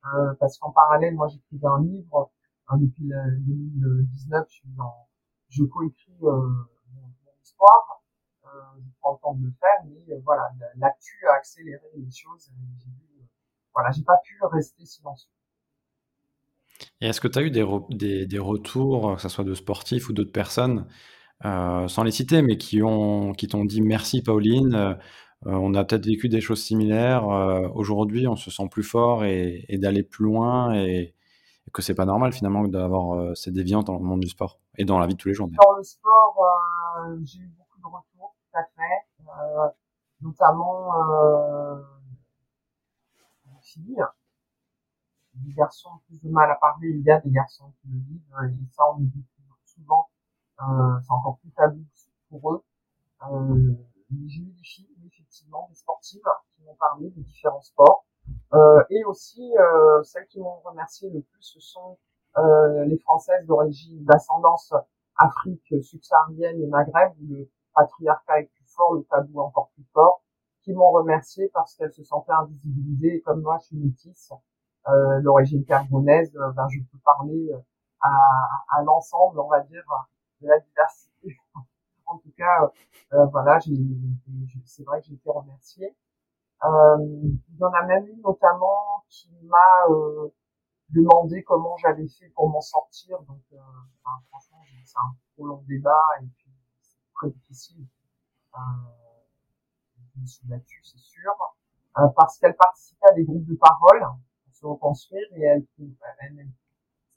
euh, parce qu'en parallèle, moi j'écrivais un livre hein, depuis le, 2019, je suis en, je coécris euh, mon, histoire, euh, je prends le temps de le faire, mais euh, voilà, l'actu a accéléré les choses, j'ai vu, voilà, j'ai pas pu rester silencieux. Et est-ce que tu as eu des, des, des, retours, que ce soit de sportifs ou d'autres personnes, euh, sans les citer, mais qui ont qui t'ont dit merci Pauline, euh, on a peut-être vécu des choses similaires, euh, aujourd'hui on se sent plus fort et, et d'aller plus loin et, et que c'est pas normal finalement d'avoir ces déviantes dans le monde du sport et dans la vie de tous les jours. Dans le sport, j'ai eu beaucoup fait, notamment des filles des garçons ont plus de mal à parler, il y a des garçons qui le vivent, et ça on le dit souvent euh, c'est encore plus tabou pour eux. Euh, j'ai eu des filles, effectivement, des sportives qui m'ont parlé des différents sports. Euh, et aussi, euh, celles qui m'ont remercié le plus, ce sont euh, les Françaises d'origine, d'ascendance Afrique subsaharienne et Maghreb, où le patriarcat est plus fort, le tabou encore plus fort, qui m'ont remercié parce qu'elles se sentaient invisibilisées. Et comme moi, je suis métisse, euh, d'origine camerounaise, ben, je peux parler à, à l'ensemble, on va dire, de la diversité. <laughs> en tout cas, euh, voilà, c'est vrai que j'ai été remerciée. Euh, il y en a même une notamment qui m'a euh, demandé comment j'avais fait pour m'en sortir. Donc, euh, enfin, franchement, c'est un trop long débat et très difficile. Euh, je me suis battue, c'est sûr, euh, parce qu'elle participait à des groupes de parole pour se reconstruire et elle, elle, elle,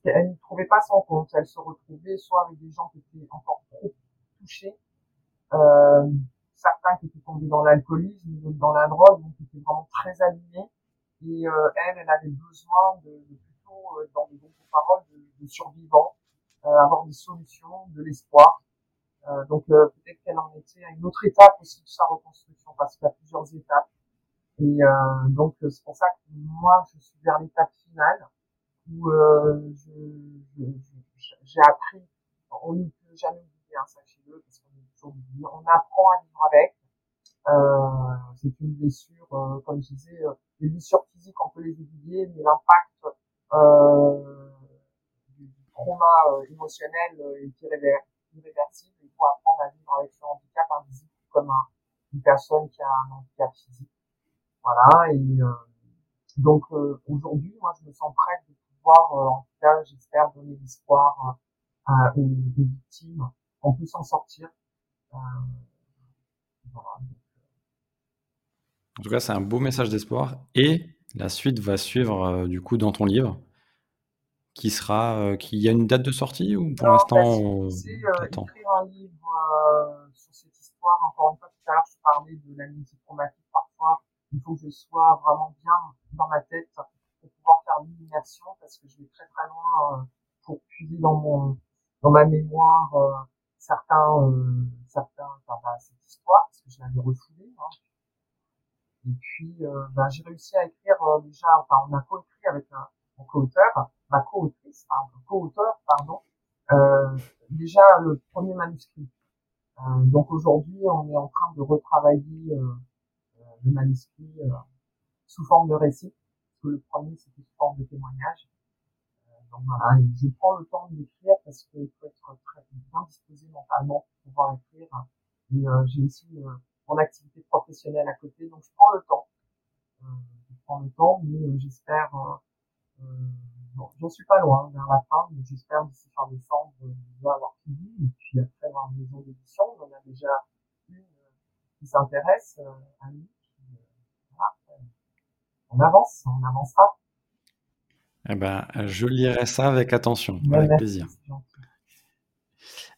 elle ne trouvait pas son compte. Elle se retrouvait soit avec des gens qui étaient encore trop touchés, euh, certains qui étaient tombés dans l'alcoolisme, d'autres dans la drogue, donc qui étaient vraiment très alignés. Et euh, elle, elle avait besoin de, de plutôt, euh, dans des groupes de parole, de, de survivants, euh, avoir des solutions, de l'espoir. Euh, donc peut-être qu'elle en était à une autre étape aussi de sa reconstruction, parce qu'il y a plusieurs étapes. Et donc c'est pour ça que moi, je suis vers l'étape finale où euh, j'ai appris, on ne peut jamais oublier, hein, sachez-le, parce qu'on est toujours on apprend à vivre avec. Euh, c'est une blessure, euh, comme je disais, euh, les blessures physiques, on peut les oublier, mais l'impact euh, du, trauma euh, émotionnel est irréversible. Il faut apprendre à vivre avec ce handicap invisible comme un, une personne qui a un handicap physique. Voilà, et donc aujourd'hui, moi, je me sens prête de pouvoir, euh, en tout cas, j'espère donner l'espoir euh, aux, victimes. On peut s'en sortir. Euh, voilà. En tout cas, c'est un beau message d'espoir. Et la suite va suivre euh, du coup dans ton livre, qui sera, euh, qui y a une date de sortie ou pour l'instant euh, écrire un livre sur cette histoire. Encore une fois, tout à l'heure, je parlais de l'amnésie traumatique. Parfois, il faut que je sois vraiment bien dans ma tête pouvoir faire l'illumination parce que je vais très très loin euh, pour puiser dans mon dans ma mémoire euh, certains euh, certains enfin, bah, cette histoire parce que je l'avais refoulée hein. et puis bah, j'ai réussi à écrire déjà enfin on a coécrit avec mon co-auteur ma co-autrice co-auteur pardon manuscrits. donc aujourd'hui, on est en train de retravailler le manuscrit sous forme de récit, parce que le premier c'était sous forme de témoignage. donc voilà, je prends le temps de l'écrire parce qu'il faut être très bien disposé mentalement pour pouvoir écrire. Et j'ai aussi mon activité professionnelle à côté, donc je prends le temps. je prends le temps, mais j'espère j'en suis pas loin vers la fin, mais j'espère d'ici fin décembre, je vais avoir fini, et puis après avoir une maison d'édition, on a déjà une euh, qui s'intéresse euh, à nous, euh, voilà, on avance, on avancera. Eh ben, je lirai ça avec attention, avec plaisir.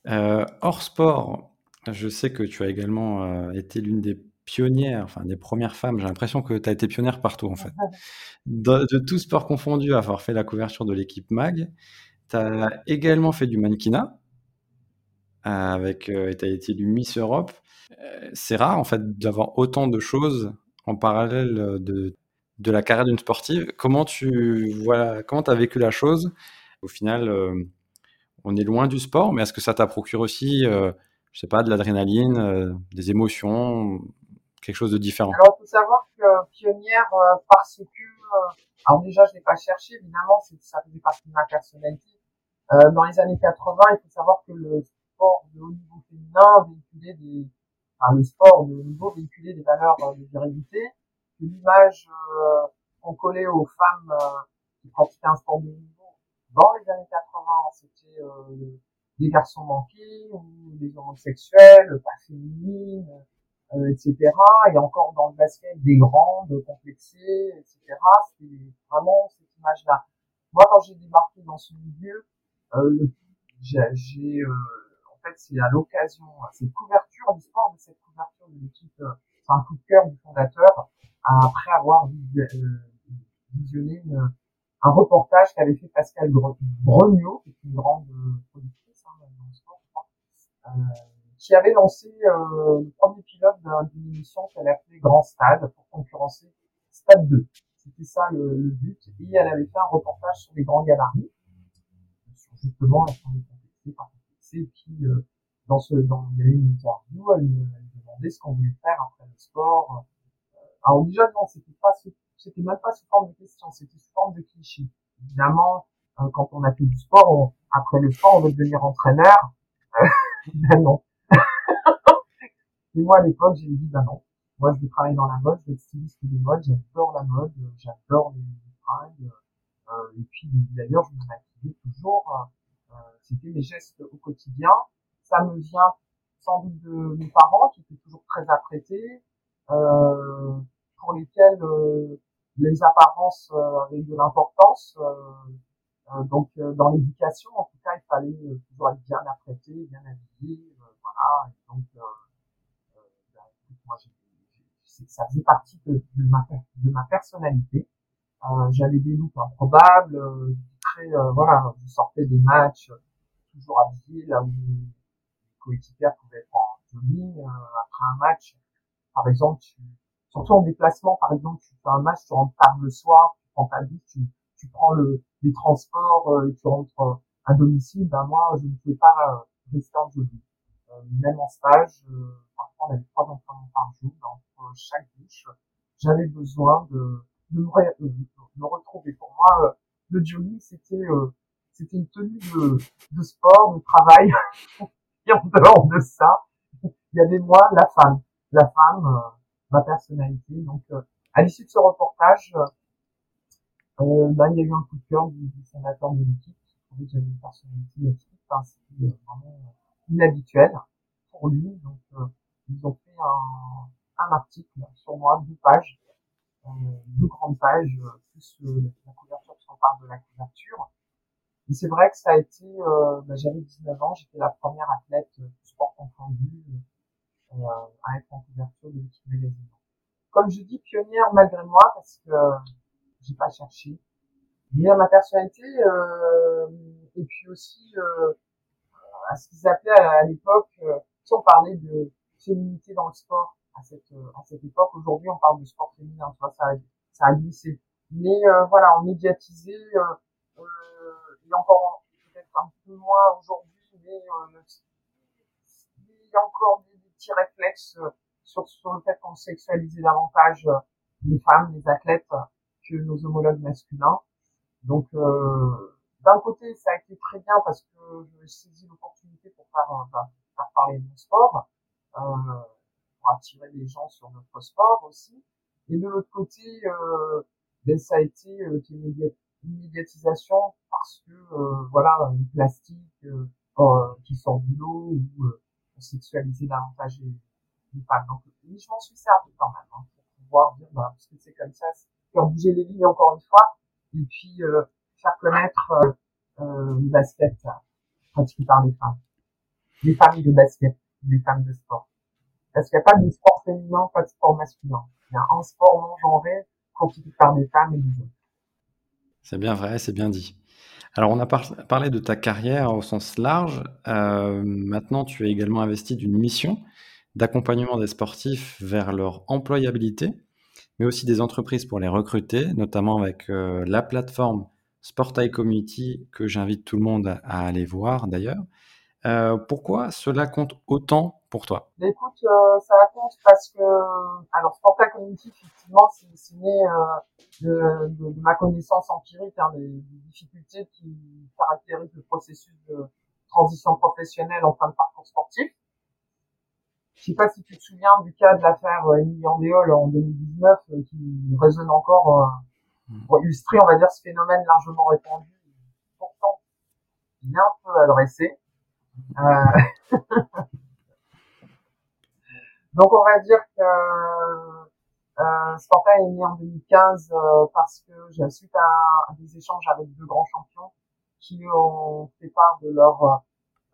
Euh, hors sport, je sais que tu as également été l'une des pionnière, enfin des premières femmes, j'ai l'impression que tu as été pionnière partout en fait. <laughs> De, de tout sport confondu, à avoir fait la couverture de l'équipe MAG, tu as également fait du mannequinat, avec, euh, tu as été du Miss Europe. Euh, c'est rare en fait d'avoir autant de choses en parallèle de, de la carrière d'une sportive. Comment tu voilà, comment as vécu la chose? Au final, euh, on est loin du sport, mais est-ce que ça t'a procuré aussi, euh, je sais pas, de l'adrénaline, euh, des émotions, quelque chose de différent Alors, il faut savoir que pionnière, euh, parce que, euh, alors déjà, je l'ai pas cherché, évidemment, ça faisait partie de ma personnalité. Euh, dans les années 80, il faut savoir que le sport de haut niveau féminin véhiculait des, enfin, le sport de haut niveau véhiculait des valeurs de virilité, que l'image qu'on collait aux femmes qui pratiquaient un sport de haut niveau dans les années 80, c'était des garçons manqués ou des homosexuels, pas féminines, euh, etc. Et encore dans le basket, des grandes, complexées, etc. C'est vraiment cette image-là. Moi, quand j'ai débarqué dans ce milieu, euh, j'ai, euh, en fait, c'est à l'occasion, cette couverture sport, de cette couverture de l'équipe, euh, c'est un coup de cœur du fondateur, après avoir visionné une, un reportage qu'avait fait Pascal Brognaud, qui est une grande productrice hein, dans le sport, euh, qui avait lancé euh, le premier pilote d'une émission qu'elle appelait Grand Stade pour concurrencer Stade 2. C'était ça le, le, but. Et elle avait fait un reportage sur les grands gabarits, sur justement la complexité par complexité. Et puis euh, dans ce, dans il y a eu une interview, elle, elle demandait ce qu'on voulait faire après le sport. Euh, alors déjà non, c'était pas, c'était même pas sous forme de questions, c'était sous forme de clichés. Évidemment, euh, quand on a fait du sport, on, après le sport, on veut devenir entraîneur. <laughs> ben non. Et moi, à l'époque, j'ai dit, bah non. Moi, je veux travailler dans la mode, je veux être styliste de mode, j'adore la mode, j'adore les fringues. Euh, et puis, d'ailleurs, je me maquillais toujours. Euh, C'était mes gestes au quotidien. Ça me vient sans doute de mes parents, qui étaient toujours très apprêtés, euh, pour lesquels euh, les apparences euh, avaient de l'importance. Euh, donc, dans l'éducation, en tout cas, il fallait toujours être bien apprêté, bien habillé, voilà. Et donc, moi, ça faisait partie de, de, ma, de ma personnalité. Euh, J'avais des looks improbables, euh, très, euh, voilà, je sortais des matchs toujours habillé là où les coéquipiers pouvaient être en jogging euh, après un match. Par exemple, tu, surtout en déplacement, par exemple, tu fais un match, tu rentres tard le soir, tu prends ta bus, tu, tu prends le, les transports euh, et tu rentres à domicile. Ben moi, je ne pouvais pas rester en jogging. même en stage, avait trois entraînements par jour dans chaque douche. J'avais besoin de, me, retrouver. Pour moi, euh, le jogging, c'était euh, c'était une tenue de, sport, de travail. <laughs> Et en dehors de ça, il y avait moi, la femme. La femme, euh, ma personnalité. Donc, à l'issue de ce reportage, euh, il y a eu un coup de cœur du, du fondateur de l'équipe qui trouvait que j'avais une personnalité atypique. Enfin, c'était vraiment inhabituel pour lui. Donc, ils ont fait un, un article sur moi, deux pages, euh, deux grandes pages, euh, plus euh, la couverture, qu'on parle de la couverture. Et c'est vrai que ça a été, euh, bah, j'avais 19 ans, j'étais la première athlète du sport confondu euh, à être en couverture de l'équipe magazine. Comme je dis, pionnière malgré moi, parce que j'ai pas cherché. Mais ma personnalité, euh, et puis aussi à ce qu'ils appelaient à, l'époque, si on parlait de féminité dans le sport à cette, euh, à cette époque. Aujourd'hui, on parle de sport féminin, tu vois, ça a, ça a glissé. Mais euh, voilà, on médiatisait, euh, et encore peut-être un peu moins aujourd'hui, mais euh, y a encore des, petits réflexes sur, sur le fait qu'on sexualisait davantage les femmes, les athlètes que nos homologues masculins. Donc, euh, d'un côté, ça a été très bien parce que je saisis l'opportunité pour faire, bah, faire parler de mon sport, pour attirer les gens sur notre sport aussi. Et de l'autre côté, euh, ben, ça a été euh, une médiatisation parce que euh, voilà, une plastique euh, qui sort du lot ou euh, sexualiser davantage les, les femmes. Donc, oui, je m'en suis servi quand même hein, pour pouvoir dire bah, parce que c'est comme ça, faire bouger les lignes encore une fois, et puis euh, faire connaître euh, euh, le basket pratiqué par les femmes, les familles de basket, les femmes de sport. Parce qu'il n'y a pas de sport féminin, pas de sport masculin. Il y a un sport non genré pratiqué par des femmes et des hommes. C'est bien vrai, c'est bien dit. Alors, on a par parlé de ta carrière au sens large. Euh, maintenant, tu es également investi d'une mission d'accompagnement des sportifs vers leur employabilité, mais aussi des entreprises pour les recruter, notamment avec euh, la plateforme Sportail Community que j'invite tout le monde à aller voir d'ailleurs. Euh, pourquoi cela compte autant pour toi? Écoute, euh, ça compte parce que alors Sportail Community effectivement c'est né euh, de, de, de, ma connaissance empirique hein, des, des, difficultés qui caractérisent le processus de transition professionnelle en fin de parcours sportif. Je sais pas si tu te souviens du cas de l'affaire Émilie Andéol en 2019 euh, qui résonne encore euh, pour illustrer, on va dire, ce phénomène largement répandu, pourtant bien peu adressé. Euh... <laughs> Donc on va dire que euh, Sportail est né en 2015 euh, parce que suite à, des échanges avec deux grands champions qui ont fait part de leur, euh,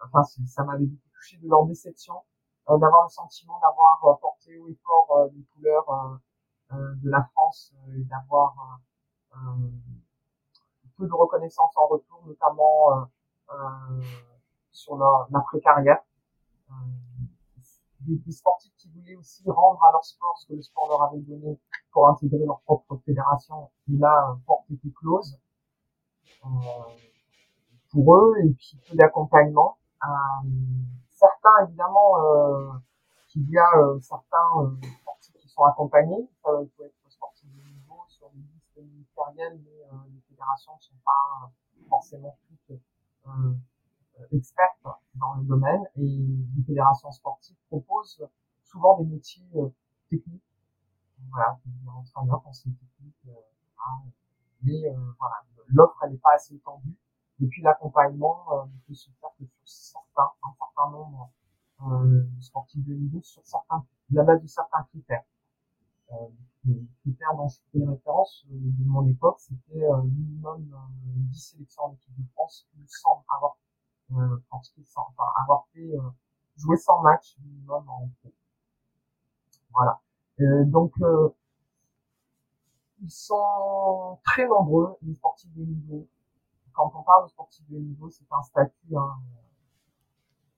enfin ça m'avait beaucoup touché de leur déception euh, d'avoir le sentiment d'avoir euh, porté haut et fort euh, les couleurs de la France et d'avoir peu de reconnaissance en retour, notamment sur l'après-carrière. Des, des, sportifs qui voulaient aussi rendre à leur sport ce que le sport leur avait donné pour intégrer leur propre fédération. Et là, porte était close euh, pour eux, et puis peu d'accompagnement. Euh, certains, évidemment, euh, y a euh, certains euh, sportifs qui sont accompagnés. Ça peut être sportif de niveau sur les listes ministérielles, mais euh, les fédérations ne sont pas forcément toutes euh, expertes dans le domaine. Et les fédérations sportives proposent souvent des métiers techniques. Voilà, entraîneur, conseiller technique, hein, mais voilà, l'offre n'est pas assez étendue. Et puis l'accompagnement euh, ne peut se faire que sur certains, un certain nombre euh, de sportifs de niveau, sur certains, la base de certains critères. Euh, les critères dont je fais référence euh, de mon époque, c'était euh, minimum euh, 10 sélections en équipe de France, il me semble avoir euh, enfin, avoir fait euh, jouer 100 matchs minimum en pro. Voilà. Euh, donc euh, ils sont très nombreux les sportifs de niveau quand on parle de sportif de niveau, c'est un statut hein,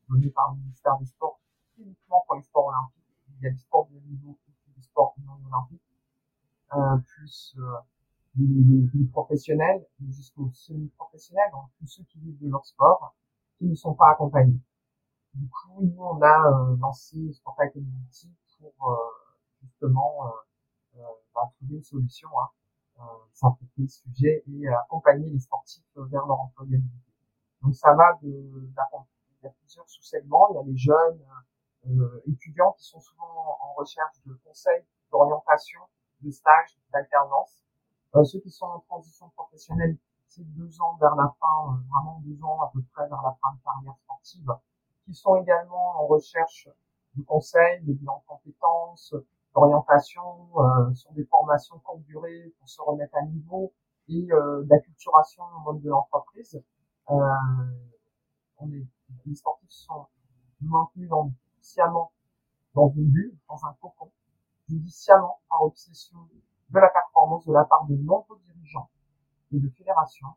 donné par le ministère des Sports uniquement pour les sports olympiques. Il y a du sport de niveau et du sport non olympique, euh, plus euh, les, professionnels jusqu'aux semi-professionnels, donc tous ceux qui vivent de leur sport, qui ne sont pas accompagnés. Du coup, nous, on a euh, lancé Sportail Community pour euh, justement euh, euh, bah, trouver une solution hein, simplifier le sujet et accompagner les sportifs vers leur employabilité. Donc ça va de, il y a plusieurs sous-segments. Il y a les jeunes étudiants qui sont souvent en recherche de conseils, d'orientation, de stage, d'alternance. Ceux qui sont en transition professionnelle, c'est deux ans vers la fin, euh, vraiment deux ans à peu près vers la fin de carrière sportive, qui sont également en recherche de conseils, de bilan de compétences, d'orientation euh, sur des formations courte durée pour se remettre à niveau et euh, d'acculturation au monde de l'entreprise. Euh, les sportifs sont maintenus dans, sciemment dans une bulle, dans un cocon, judiciamment par obsession de la performance de la part de nombreux dirigeants et de fédérations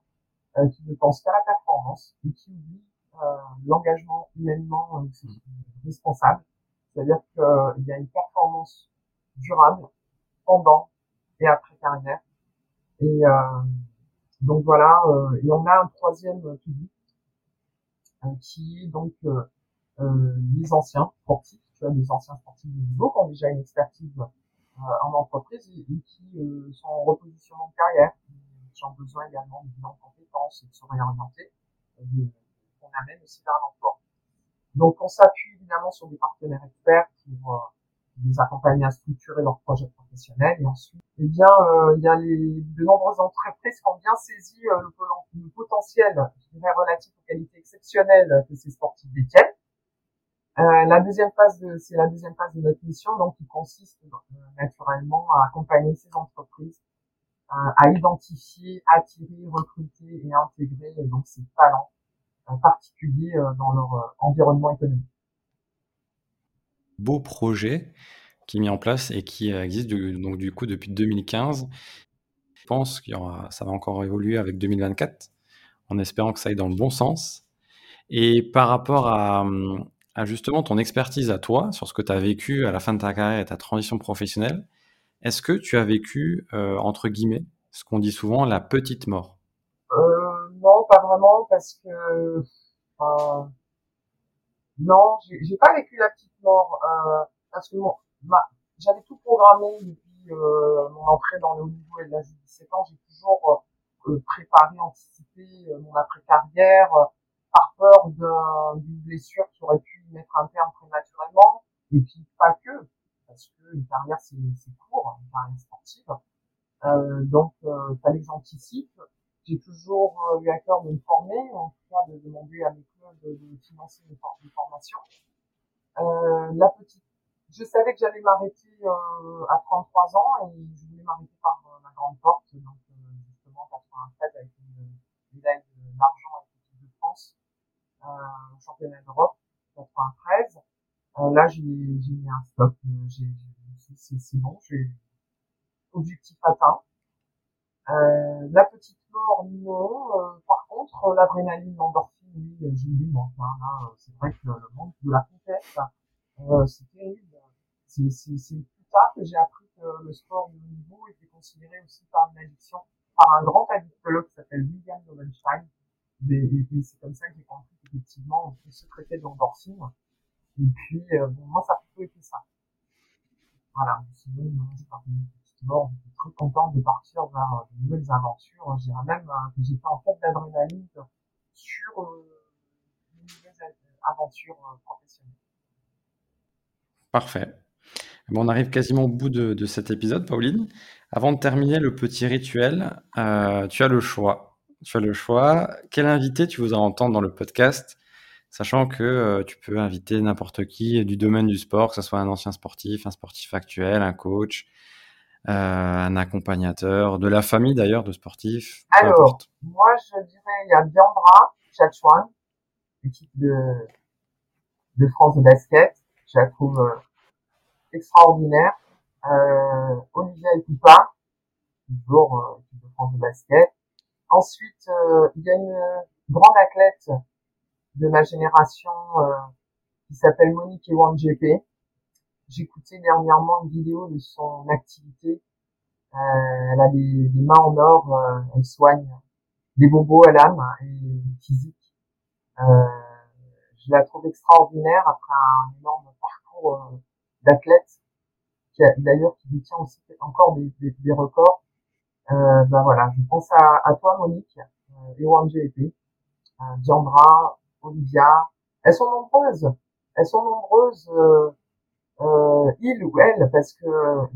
euh, qui ne pensent qu'à la performance et qui oublient euh, l'engagement humainement euh, responsable. C'est-à-dire qu'il y a une performance durable pendant et après carrière. Et euh, donc voilà, euh, et on a un troisième public euh, qui est donc les anciens sportifs, tu vois, des anciens sportifs de niveau qui ont déjà une expertise en entreprise et, qui sont en repositionnement de carrière, qui ont besoin également de bilan compétences et de se réorienter, qu'on amène aussi vers l'emploi. Donc on s'appuie évidemment sur des partenaires experts pour les accompagner à structurer leur projet professionnel et ensuite eh bien euh, il y a les, de nombreuses entreprises qui ont bien saisi euh, le, potentiel je dirais, relatif aux qualités exceptionnelles que ces sportifs détiennent euh, la deuxième phase de c'est la deuxième phase de notre mission donc qui consiste euh, naturellement à accompagner ces entreprises à identifier attirer recruter et intégrer donc ces talents particuliers dans leur environnement économique beau projet qui est mis en place et qui existe donc du coup depuis 2015. Je pense que ça va encore évoluer avec 2024 en espérant que ça aille dans le bon sens. Et par rapport à, justement ton expertise à toi sur ce que tu as vécu à la fin de ta carrière et ta transition professionnelle, est-ce que tu as vécu, euh, entre guillemets, ce qu'on dit souvent, la petite mort? Euh, Non, pas vraiment, parce que non, j'ai pas vécu la petite mort euh, parce que j'avais tout programmé depuis euh, mon entrée dans le haut niveau et l'âge de 17 ans. J'ai toujours euh, euh, préparé, anticipé mon après-carrière par peur d'une blessure qui aurait pu mettre un terme prématurément. Et puis pas que, parce que une carrière c'est court, une carrière sportive. Euh, donc, euh, fallait que j'anticipe. J'ai toujours eu à cœur de me former, en tout cas de demander à mes de, financer mes, formations. Euh, la petite, je savais que j'allais m'arrêter euh, à 33 ans et je voulais m'arrêter par euh, la grande porte, donc euh, justement 93 avec une médaille d'argent avec l'équipe de France, euh, championnat d'Europe 93. Euh, là, j'ai mis un stop. C'est bon, j'ai objectif atteint. Euh, la petite mort, non. Euh, par contre, l'adrénaline, l'endorphine, oui, euh, j'ai eu Hein, là, c'est vrai que le monde de la conquête, euh, c'est terrible. C'est plus tard que j'ai appris que le sport de niveau était considéré aussi par une addiction, par un grand addictologue qui s'appelle William Lowenstein. Et, c'est comme ça que j'ai compris qu'effectivement, on se traiter d'endorphine. Et puis, bon, moi, ça a plutôt été ça. Voilà. Sinon, pas mort, j'étais très content de partir vers euh, de nouvelles aventures. Je dirais même euh, que j'étais en fait d'adrénaline sur euh, de nouvelles aventures professionnelles. Parfait. Bon, on arrive quasiment au bout de, cet épisode, Pauline. Avant de terminer le petit rituel, euh, tu as le choix. Tu as le choix. Quel invité tu voudrais entendre dans le podcast Sachant que euh, tu peux inviter n'importe qui du domaine du sport, que ce soit un ancien sportif, un sportif actuel, un coach, euh, un accompagnateur, de la famille d'ailleurs, de sportifs Alors, moi je dirais, il y a Diandra Chachouan, équipe de, de France de basket, je la trouve euh, extraordinaire. Euh, Olivia toujours équipe de France de basket. Ensuite, il y a une grande athlète de ma génération qui s'appelle Monique Ewan GP, J'écoutais dernièrement une vidéo de son activité. Euh, elle a des, mains en or, euh, elle soigne des bobos à l'âme et physique. Euh, je la trouve extraordinaire après un énorme parcours euh, d'athlète, qui d'ailleurs qui détient aussi encore des, des, des records. Euh, ben voilà, je pense à, à toi Monique, euh, Ewan GEP, euh, Diandra, Olivia. Elles sont nombreuses. Elles sont nombreuses. Euh, euh, il ou elle, parce que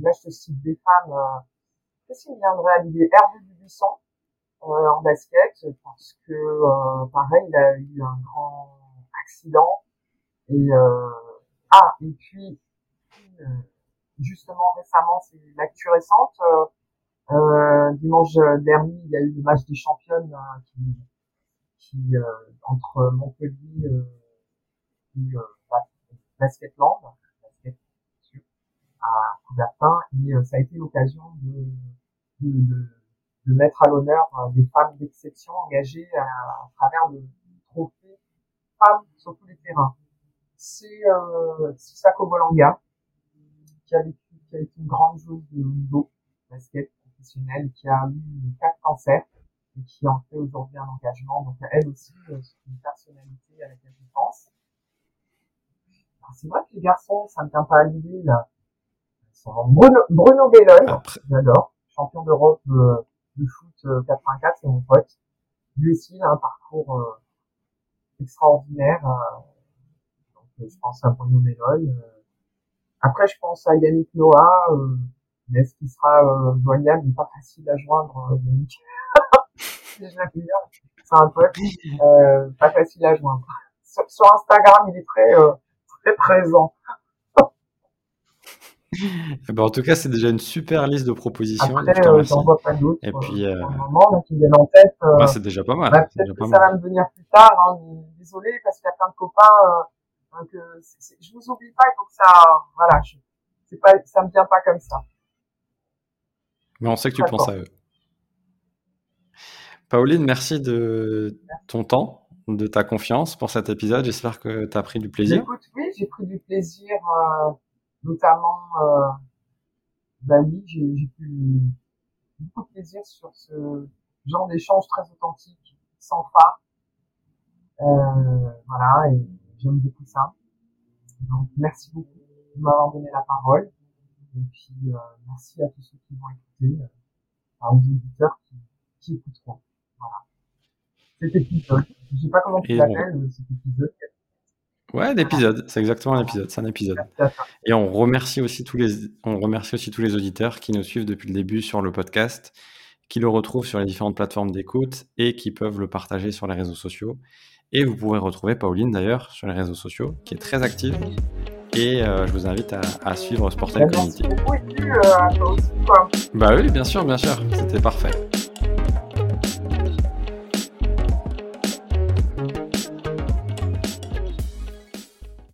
là je te cite des femmes, euh, qu'est-ce qui viendrait à l'idée? Hervé Dubuisson euh, en basket, parce que euh, pareil, il a eu un grand accident. Et euh, ah, et puis justement récemment, c'est l'actu récente. Euh, dimanche dernier, il y a eu le match des championnes qui, qui entre Montpellier et Basketland à Coubertin et euh, ça a été l'occasion de, de, de, de, mettre à l'honneur euh, des femmes d'exception engagées à, à, travers le trophée femmes sur tous les terrains. C'est euh, Sisako Bolanga qui a, vécu, qui a été une grande joueuse de niveau basket professionnel qui a eu quatre cancers et qui en fait aujourd'hui un engagement. Donc elle aussi, euh, c'est une personnalité à laquelle je pense. c'est vrai que les garçons, ça me tient pas à l'idée, là. Bruno, Bruno Bellone, j'adore, champion d'Europe euh, de foot 84, euh, c'est mon pote. Lui aussi, il a un parcours euh, extraordinaire. donc, je pense à Bruno Bellone. Après, je pense à Yannick Noah, mais est-ce qu'il sera joignable? Il n'est pas facile à joindre, Yannick. C'est un pote, pas facile à joindre. Sur, Instagram, il est très, très présent. <laughs> Eh ben, en tout cas, c'est déjà une super liste de propositions. Après, euh, j'en vois pas d'autres. Et puis, euh... moment, mais qui viennent en tête. Euh... Bah, c'est déjà pas mal. Bah, peut-être que ça va me venir plus tard. Hein. Désolé, parce qu'il y a plein de copains. Euh, donc, euh, je vous oublie pas. Il faut que ça, voilà, je, c'est pas, ça me vient pas comme ça. Mais on sait que tu penses à eux. Pauline, merci de ton temps, de ta confiance pour cet épisode. J'espère que tu as pris du plaisir. Écoute, oui, j'ai pris du plaisir. Euh notamment, euh, bah oui, j'ai pu beaucoup de plaisir sur ce genre d'échange très authentique, sans phare. Euh, voilà, et j'aime beaucoup ça. Donc, merci beaucoup de m'avoir donné la parole. Et puis, euh, merci à tous ceux qui vont écouter, euh, aux auditeurs qui, qui écouteront. Voilà. Cet épisode, je sais pas comment tu l'appelles, bon. cet épisode, Ouais, l'épisode, c'est exactement un épisode, c'est un épisode. Et on remercie aussi tous les, on remercie aussi tous les auditeurs qui nous suivent depuis le début sur le podcast, qui le retrouvent sur les différentes plateformes d'écoute et qui peuvent le partager sur les réseaux sociaux. Et vous pourrez retrouver Pauline d'ailleurs sur les réseaux sociaux, qui est très active. Et euh, je vous invite à, à suivre Sportel bah, Community. Beaucoup, et puis, euh, bah oui, bien sûr, bien sûr, c'était parfait.